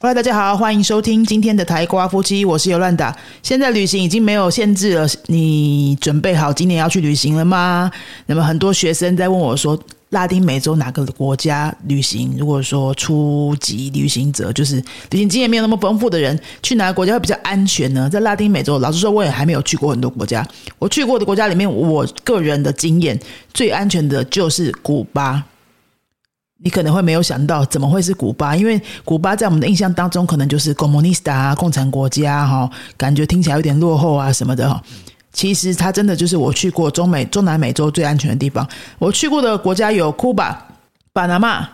Hello，大家好，欢迎收听今天的台瓜夫妻，我是尤乱达。现在旅行已经没有限制了，你准备好今年要去旅行了吗？那么很多学生在问我说，拉丁美洲哪个国家旅行？如果说初级旅行者，就是旅行经验没有那么丰富的人，去哪个国家会比较安全呢？在拉丁美洲，老实说，我也还没有去过很多国家。我去过的国家里面，我个人的经验最安全的就是古巴。你可能会没有想到，怎么会是古巴？因为古巴在我们的印象当中，可能就是共产党啊，共产国家哈，感觉听起来有点落后啊什么的哈。其实它真的就是我去过中美、中南美洲最安全的地方。我去过的国家有库巴、巴拿马、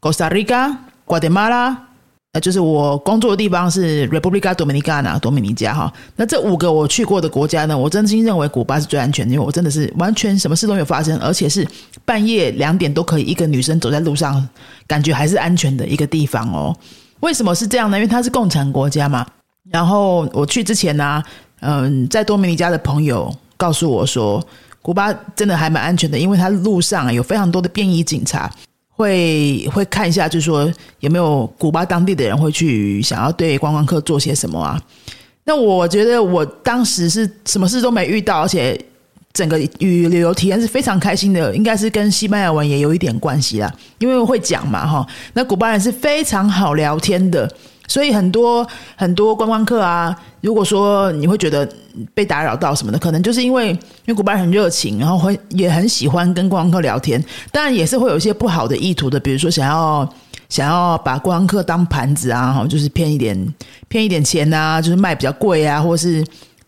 哥斯达黎加、瓜地马拉。呃，就是我工作的地方是 Republica Dominicana 多米尼加哈。那这五个我去过的国家呢，我真心认为古巴是最安全，因为我真的是完全什么事都没有发生，而且是半夜两点都可以一个女生走在路上，感觉还是安全的一个地方哦。为什么是这样呢？因为它是共产国家嘛。然后我去之前呢，嗯，在多米尼加的朋友告诉我说，古巴真的还蛮安全的，因为它路上有非常多的便衣警察。会会看一下，就是说有没有古巴当地的人会去想要对观光客做些什么啊？那我觉得我当时是什么事都没遇到，而且整个旅旅游体验是非常开心的，应该是跟西班牙文也有一点关系啦，因为会讲嘛哈。那古巴人是非常好聊天的。所以很多很多观光客啊，如果说你会觉得被打扰到什么的，可能就是因为因为古巴人很热情，然后会也很喜欢跟观光客聊天，当然也是会有一些不好的意图的，比如说想要想要把观光客当盘子啊，就是骗一点骗一点钱啊，就是卖比较贵啊，或是。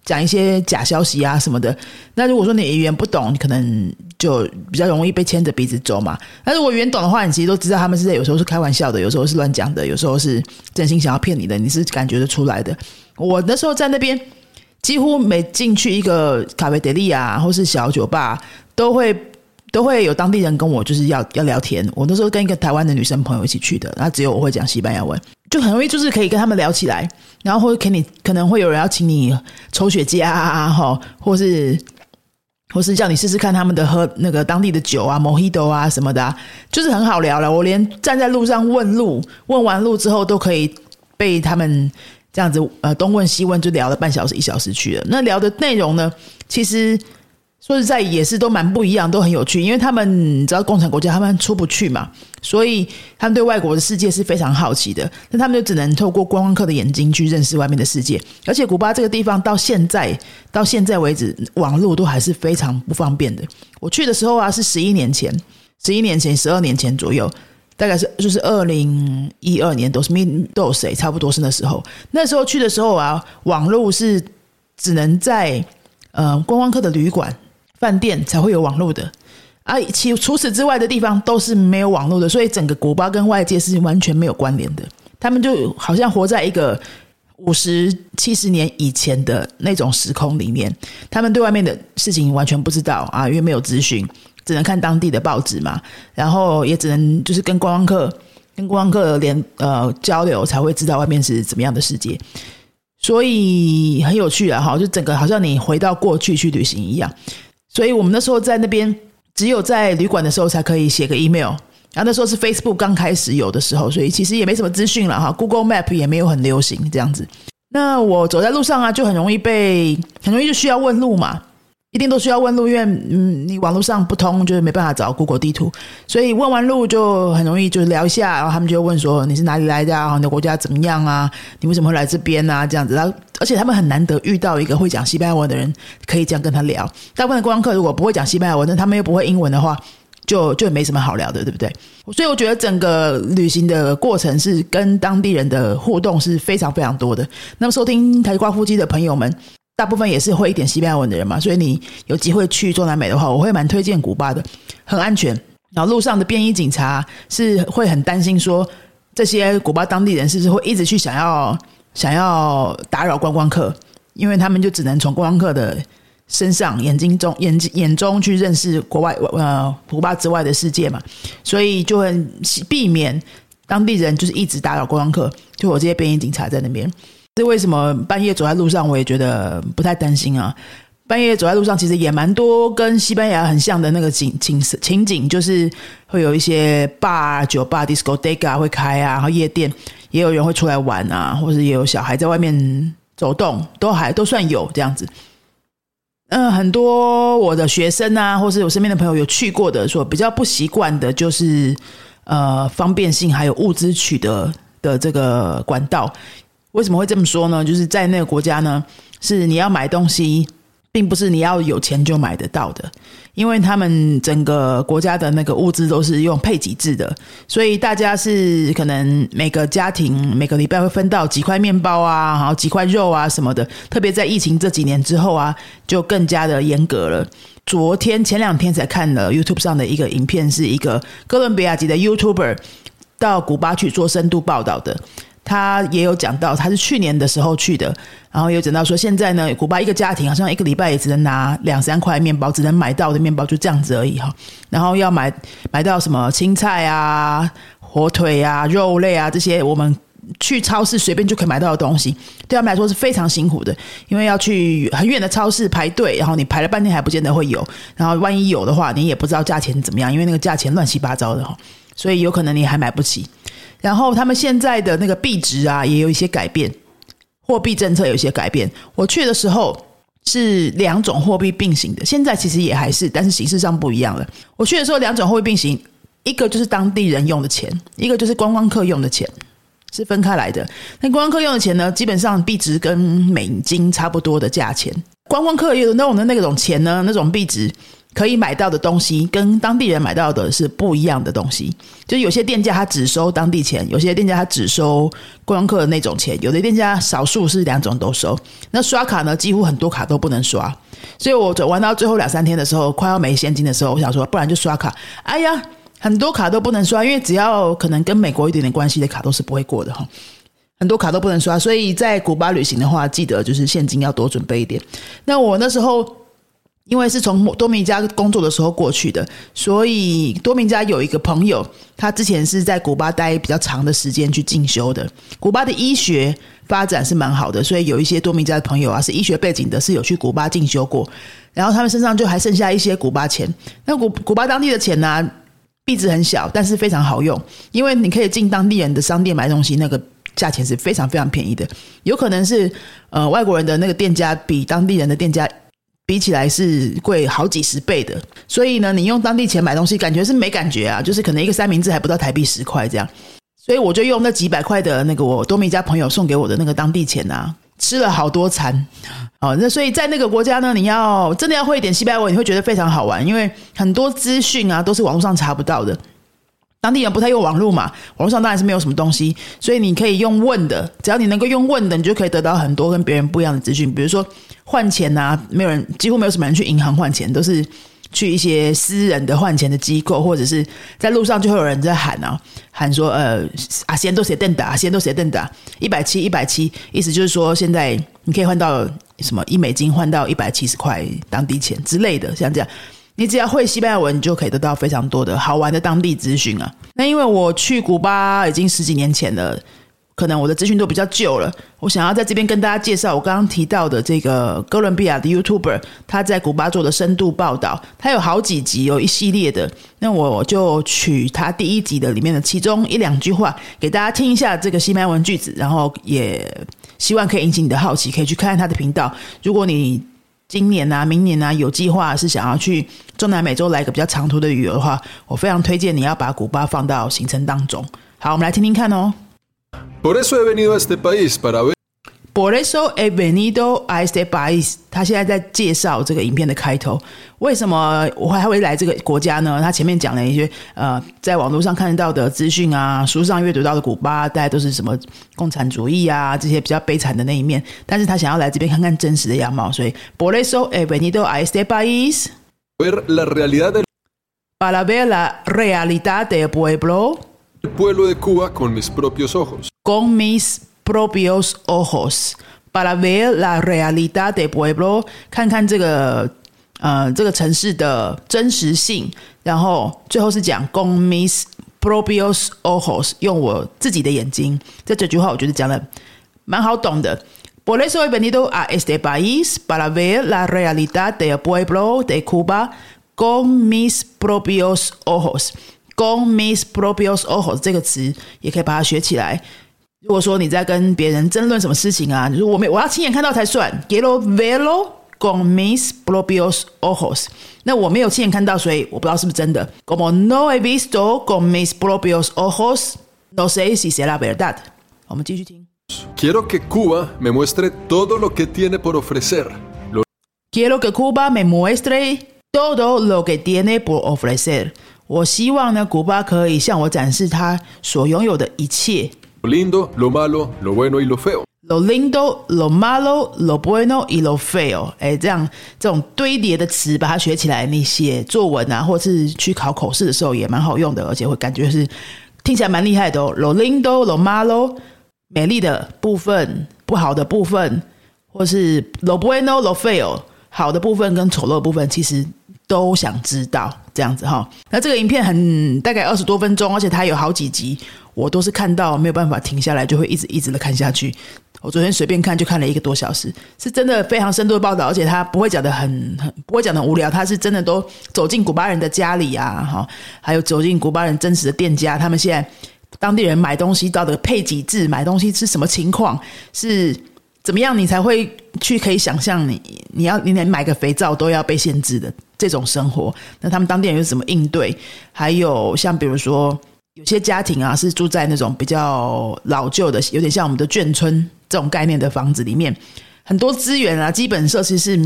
讲一些假消息啊什么的，那如果说你语言不懂，你可能就比较容易被牵着鼻子走嘛。那如果语言懂的话，你其实都知道他们是在有时候是开玩笑的，有时候是乱讲的，有时候是真心想要骗你的，你是感觉得出来的。我那时候在那边，几乎每进去一个咖啡德利啊，或是小酒吧，都会都会有当地人跟我就是要要聊天。我那时候跟一个台湾的女生朋友一起去的，那只有我会讲西班牙文。就很容易，就是可以跟他们聊起来，然后或者给你可能会有人要请你抽雪茄啊，哈，或是或是叫你试试看他们的喝那个当地的酒啊，Mojito 啊什么的，就是很好聊了。我连站在路上问路，问完路之后都可以被他们这样子呃东问西问，就聊了半小时一小时去了。那聊的内容呢，其实。说实在也是都蛮不一样，都很有趣，因为他们你知道共产国家他们出不去嘛，所以他们对外国的世界是非常好奇的，那他们就只能透过观光客的眼睛去认识外面的世界。而且古巴这个地方到现在到现在为止，网络都还是非常不方便的。我去的时候啊，是十一年前，十一年前、十二年前左右，大概是就是二零一二年都是 Me 都有谁差不多是那时候。那时候去的时候啊，网络是只能在呃观光客的旅馆。饭店才会有网络的，啊，其除此之外的地方都是没有网络的，所以整个古巴跟外界是完全没有关联的。他们就好像活在一个五十七十年以前的那种时空里面，他们对外面的事情完全不知道啊，因为没有资讯，只能看当地的报纸嘛，然后也只能就是跟观光客跟观光客连呃交流，才会知道外面是怎么样的世界。所以很有趣啊，哈，就整个好像你回到过去去旅行一样。所以我们那时候在那边，只有在旅馆的时候才可以写个 email。然后那时候是 Facebook 刚开始有的时候，所以其实也没什么资讯了哈。Google Map 也没有很流行这样子。那我走在路上啊，就很容易被，很容易就需要问路嘛。一定都需要问路，因为嗯，你网络上不通，就是没办法找 Google 地图，所以问完路就很容易就聊一下，然后他们就问说你是哪里来的啊？你的国家怎么样啊？你为什么会来这边啊？这样子，然后而且他们很难得遇到一个会讲西班牙文的人，可以这样跟他聊。大部分的观光客如果不会讲西班牙文，那他们又不会英文的话，就就没什么好聊的，对不对？所以我觉得整个旅行的过程是跟当地人的互动是非常非常多的。那么收听台瓜夫妻的朋友们。大部分也是会一点西班牙文的人嘛，所以你有机会去中南美的话，我会蛮推荐古巴的，很安全。然后路上的便衣警察是会很担心说，这些古巴当地人是不是会一直去想要想要打扰观光客，因为他们就只能从观光客的身上眼睛中眼睛眼中去认识国外呃古巴之外的世界嘛，所以就很避免当地人就是一直打扰观光客，就我这些便衣警察在那边。这为什么半夜走在路上，我也觉得不太担心啊。半夜走在路上，其实也蛮多跟西班牙很像的那个景景情景，就是会有一些 bar、酒吧、disco、d e g a 会开啊，然后夜店也有人会出来玩啊，或者也有小孩在外面走动，都还都算有这样子。嗯，很多我的学生啊，或是我身边的朋友有去过的，说比较不习惯的就是呃方便性还有物资取得的这个管道。为什么会这么说呢？就是在那个国家呢，是你要买东西。并不是你要有钱就买得到的，因为他们整个国家的那个物资都是用配给制的，所以大家是可能每个家庭每个礼拜会分到几块面包啊，然后几块肉啊什么的。特别在疫情这几年之后啊，就更加的严格了。昨天前两天才看了 YouTube 上的一个影片，是一个哥伦比亚籍的 YouTuber 到古巴去做深度报道的。他也有讲到，他是去年的时候去的，然后有讲到说，现在呢，古巴一个家庭好像一个礼拜也只能拿两三块面包，只能买到的面包就这样子而已哈。然后要买买到什么青菜啊、火腿啊、肉类啊这些，我们去超市随便就可以买到的东西，对他们来说是非常辛苦的，因为要去很远的超市排队，然后你排了半天还不见得会有，然后万一有的话，你也不知道价钱怎么样，因为那个价钱乱七八糟的哈，所以有可能你还买不起。然后他们现在的那个币值啊，也有一些改变，货币政策有一些改变。我去的时候是两种货币并行的，现在其实也还是，但是形式上不一样了。我去的时候两种货币并行，一个就是当地人用的钱，一个就是观光客用的钱，是分开来的。那观光客用的钱呢，基本上币值跟美金差不多的价钱。观光客有那种的那种钱呢，那种币值。可以买到的东西跟当地人买到的是不一样的东西，就有些店家他只收当地钱，有些店家他只收观光客的那种钱，有的店家少数是两种都收。那刷卡呢，几乎很多卡都不能刷，所以我玩到最后两三天的时候，快要没现金的时候，我想说，不然就刷卡。哎呀，很多卡都不能刷，因为只要可能跟美国一点点关系的卡都是不会过的哈，很多卡都不能刷。所以在古巴旅行的话，记得就是现金要多准备一点。那我那时候。因为是从多明加工作的时候过去的，所以多明加有一个朋友，他之前是在古巴待比较长的时间去进修的。古巴的医学发展是蛮好的，所以有一些多明加的朋友啊，是医学背景的，是有去古巴进修过。然后他们身上就还剩下一些古巴钱。那古古巴当地的钱呢，币值很小，但是非常好用，因为你可以进当地人的商店买东西，那个价钱是非常非常便宜的。有可能是呃外国人的那个店家比当地人的店家。比起来是贵好几十倍的，所以呢，你用当地钱买东西，感觉是没感觉啊，就是可能一个三明治还不到台币十块这样，所以我就用那几百块的那个我多米加朋友送给我的那个当地钱啊，吃了好多餐。哦，那所以在那个国家呢，你要真的要会一点西班牙文，你会觉得非常好玩，因为很多资讯啊都是网络上查不到的。当地人不太用网络嘛，网络上当然是没有什么东西，所以你可以用问的，只要你能够用问的，你就可以得到很多跟别人不一样的资讯。比如说换钱呐，没有人，几乎没有什么人去银行换钱，都是去一些私人的换钱的机构，或者是在路上就会有人在喊啊，喊说呃啊，先都写邓达，先都写邓达，一百七，一百七，意思就是说现在你可以换到什么一美金换到一百七十块当地钱之类的，像这样。你只要会西班牙文，你就可以得到非常多的好玩的当地资讯啊。那因为我去古巴已经十几年前了，可能我的资讯都比较旧了。我想要在这边跟大家介绍我刚刚提到的这个哥伦比亚的 YouTuber，他在古巴做的深度报道，他有好几集，有一系列的。那我就取他第一集的里面的其中一两句话给大家听一下这个西班牙文句子，然后也希望可以引起你的好奇，可以去看看他的频道。如果你今年啊，明年啊，有计划是想要去中南美洲来一个比较长途的旅游的话，我非常推荐你要把古巴放到行程当中。好，我们来听听看哦。Por eso he venido a este país。他现在在介绍这个影片的开头，为什么我还会来这个国家呢？他前面讲了一些呃，在网络上看得到的资讯啊，书上阅读到的古巴，大家都是什么共产主义啊，这些比较悲惨的那一面。但是他想要来这边看看真实的样貌，所以 Por eso he venido a este país para ver la realidad del pueblo pueblo de Cuba con mis propios ojos. Con mis propios ojos para ver la realidad del pueblo，看看这个呃这个城市的真实性，然后最后是讲 con mis propios ojos，用我自己的眼睛。这这句话我觉得讲的蛮好懂的。 Por eso he venido a este país para ver la realidad del pueblo de Cuba con mis propios ojos. con mis propios ojos 这个词也可以把它学起来。如果说你在跟别人争论什么事情啊，就是我没我要亲眼看到才算。Quiero verlo con mis propios ojos。那我没有亲眼看到，所以我不知道是不是真的。Como no he visto con mis propios ojos, no sé si será verdad。我们继续听。Quiero que Cuba me muestre todo lo que tiene por ofrecer. Lo Quiero que Cuba me muestre todo lo que tiene por ofrecer。 我希望呢，古巴可以向我展示它所拥有的一切。lindo, lo malo, lo bueno y lo feo. Lo lindo, lo malo, lo bueno y lo feo。哎，这样这种堆叠的词，把它学起来，你写作文啊，或是去考口试的时候也蛮好用的，而且会感觉是听起来蛮厉害的哦。Lo lindo, lo malo，美丽的部分、不好的部分，或是 lo bueno, lo feo，好的部分跟丑陋的部分，其实都想知道这样子哈。那这个影片很大概二十多分钟，而且它有好几集，我都是看到没有办法停下来，就会一直一直的看下去。我昨天随便看就看了一个多小时，是真的非常深度的报道，而且他不会讲的很很不会讲的无聊，他是真的都走进古巴人的家里啊，哈，还有走进古巴人真实的店家，他们现在当地人买东西到的配给制，买东西是什么情况，是怎么样，你才会去可以想象你你要你连买个肥皂都要被限制的这种生活，那他们当地人又怎么应对？还有像比如说。有些家庭啊是住在那种比较老旧的，有点像我们的眷村这种概念的房子里面，很多资源啊、基本设施是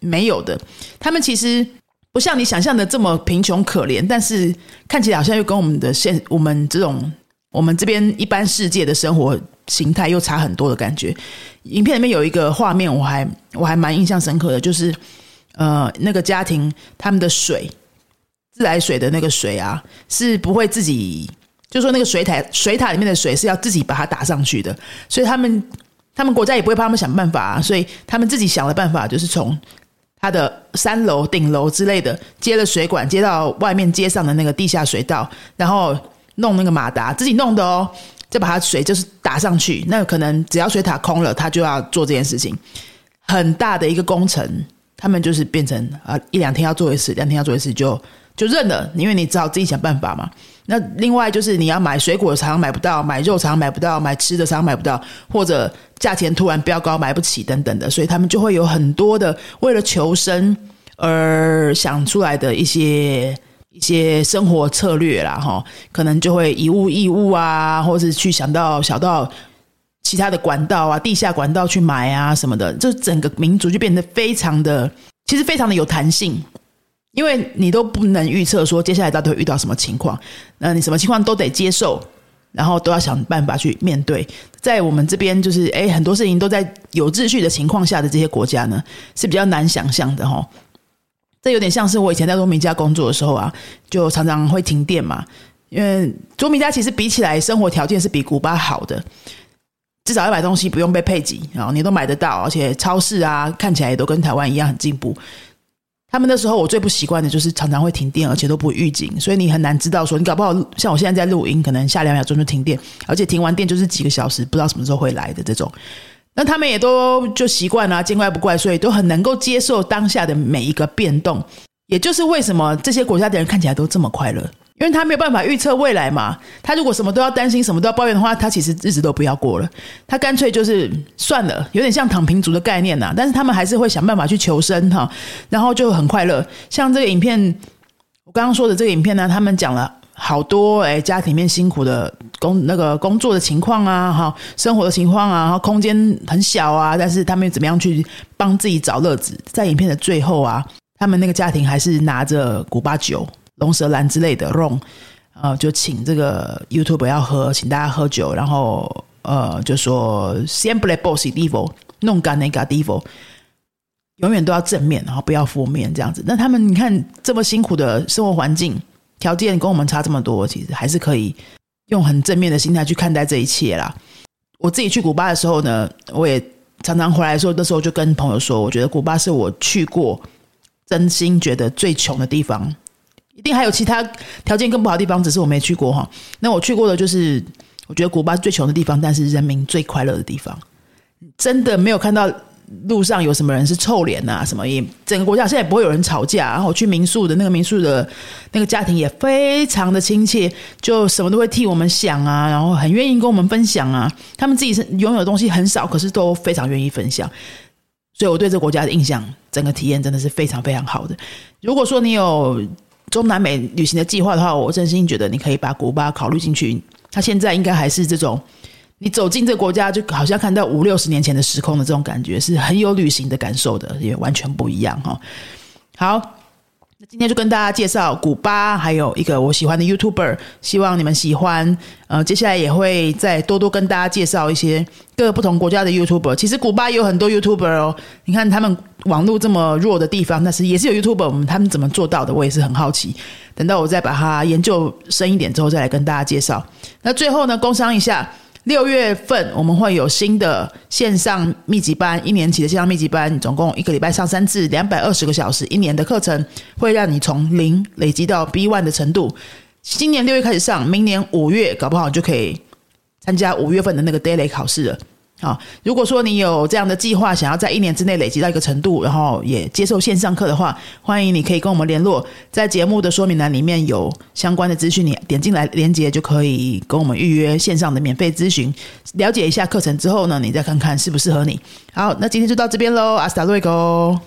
没有的。他们其实不像你想象的这么贫穷可怜，但是看起来好像又跟我们的现我们这种我们这边一般世界的生活形态又差很多的感觉。影片里面有一个画面，我还我还蛮印象深刻的，就是呃那个家庭他们的水。自来水的那个水啊，是不会自己，就说那个水塔水塔里面的水是要自己把它打上去的，所以他们他们国家也不会帮他们想办法、啊，所以他们自己想的办法就是从他的三楼顶楼之类的接了水管接到外面街上的那个地下水道，然后弄那个马达自己弄的哦，再把它水就是打上去，那可能只要水塔空了，他就要做这件事情，很大的一个工程，他们就是变成啊一两天要做一次，两天要做一次就。就认了，因为你只好自己想办法嘛。那另外就是你要买水果常常买不到，买肉常常买不到，买吃的常常买不到，或者价钱突然飙高买不起等等的，所以他们就会有很多的为了求生而想出来的一些一些生活策略啦，哈，可能就会以物易物啊，或是去想到小到其他的管道啊，地下管道去买啊什么的，这整个民族就变得非常的，其实非常的有弹性。因为你都不能预测说接下来到底会遇到什么情况，那你什么情况都得接受，然后都要想办法去面对。在我们这边，就是诶很多事情都在有秩序的情况下的这些国家呢，是比较难想象的哈。这有点像是我以前在多米家工作的时候啊，就常常会停电嘛。因为多米家其实比起来生活条件是比古巴好的，至少要买东西不用被配给，然后你都买得到，而且超市啊看起来也都跟台湾一样很进步。他们那时候我最不习惯的就是常常会停电，而且都不预警，所以你很难知道说你搞不好像我现在在录音，可能下两秒钟就停电，而且停完电就是几个小时，不知道什么时候会来的这种。那他们也都就习惯了，见怪不怪，所以都很能够接受当下的每一个变动。也就是为什么这些国家的人看起来都这么快乐，因为他没有办法预测未来嘛。他如果什么都要担心，什么都要抱怨的话，他其实日子都不要过了。他干脆就是算了，有点像躺平族的概念呐。但是他们还是会想办法去求生哈，然后就很快乐。像这个影片，我刚刚说的这个影片呢，他们讲了好多哎，家庭里面辛苦的工那个工作的情况啊，哈，生活的情况啊，然后空间很小啊，但是他们怎么样去帮自己找乐子？在影片的最后啊。他们那个家庭还是拿着古巴酒、龙舌兰之类的 rum，呃，就请这个 YouTube 要喝，请大家喝酒，然后呃，就说 “Siempre positivo”，弄干那个 “divo”，永远都要正面，然后不要负面这样子。那他们你看这么辛苦的生活环境条件跟我们差这么多，其实还是可以用很正面的心态去看待这一切啦。我自己去古巴的时候呢，我也常常回来的时候，那时候就跟朋友说，我觉得古巴是我去过。真心觉得最穷的地方，一定还有其他条件更不好的地方，只是我没去过哈。那我去过的就是，我觉得古巴最穷的地方，但是人民最快乐的地方。真的没有看到路上有什么人是臭脸呐，什么也整个国家现在也不会有人吵架。然后去民宿的那个民宿的那个家庭也非常的亲切，就什么都会替我们想啊，然后很愿意跟我们分享啊。他们自己是拥有的东西很少，可是都非常愿意分享。所以我对这个国家的印象，整个体验真的是非常非常好的。如果说你有中南美旅行的计划的话，我真心觉得你可以把古巴考虑进去。它现在应该还是这种。你走进这个国家，就好像看到五六十年前的时空的这种感觉，是很有旅行的感受的，也完全不一样哈。好，那今天就跟大家介绍古巴，还有一个我喜欢的 YouTuber，希望你们喜欢。呃，接下来也会再多多跟大家介绍一些各个不同国家的 YouTuber。其实古巴也有很多 YouTuber 哦，你看他们网络这么弱的地方，但是也是有 YouTuber，我们他们怎么做到的，我也是很好奇。等到我再把它研究深一点之后，再来跟大家介绍。那最后呢，工商一下。六月份我们会有新的线上密集班，一年级的线上密集班，总共一个礼拜上三次，两百二十个小时，一年的课程会让你从零累积到 B one 的程度。今年六月开始上，明年五月搞不好就可以参加五月份的那个 daily 考试了。好，如果说你有这样的计划，想要在一年之内累积到一个程度，然后也接受线上课的话，欢迎你可以跟我们联络，在节目的说明栏里面有相关的资讯，你点进来连接就可以跟我们预约线上的免费咨询，了解一下课程之后呢，你再看看适不适合你。好，那今天就到这边喽，阿斯达瑞哥。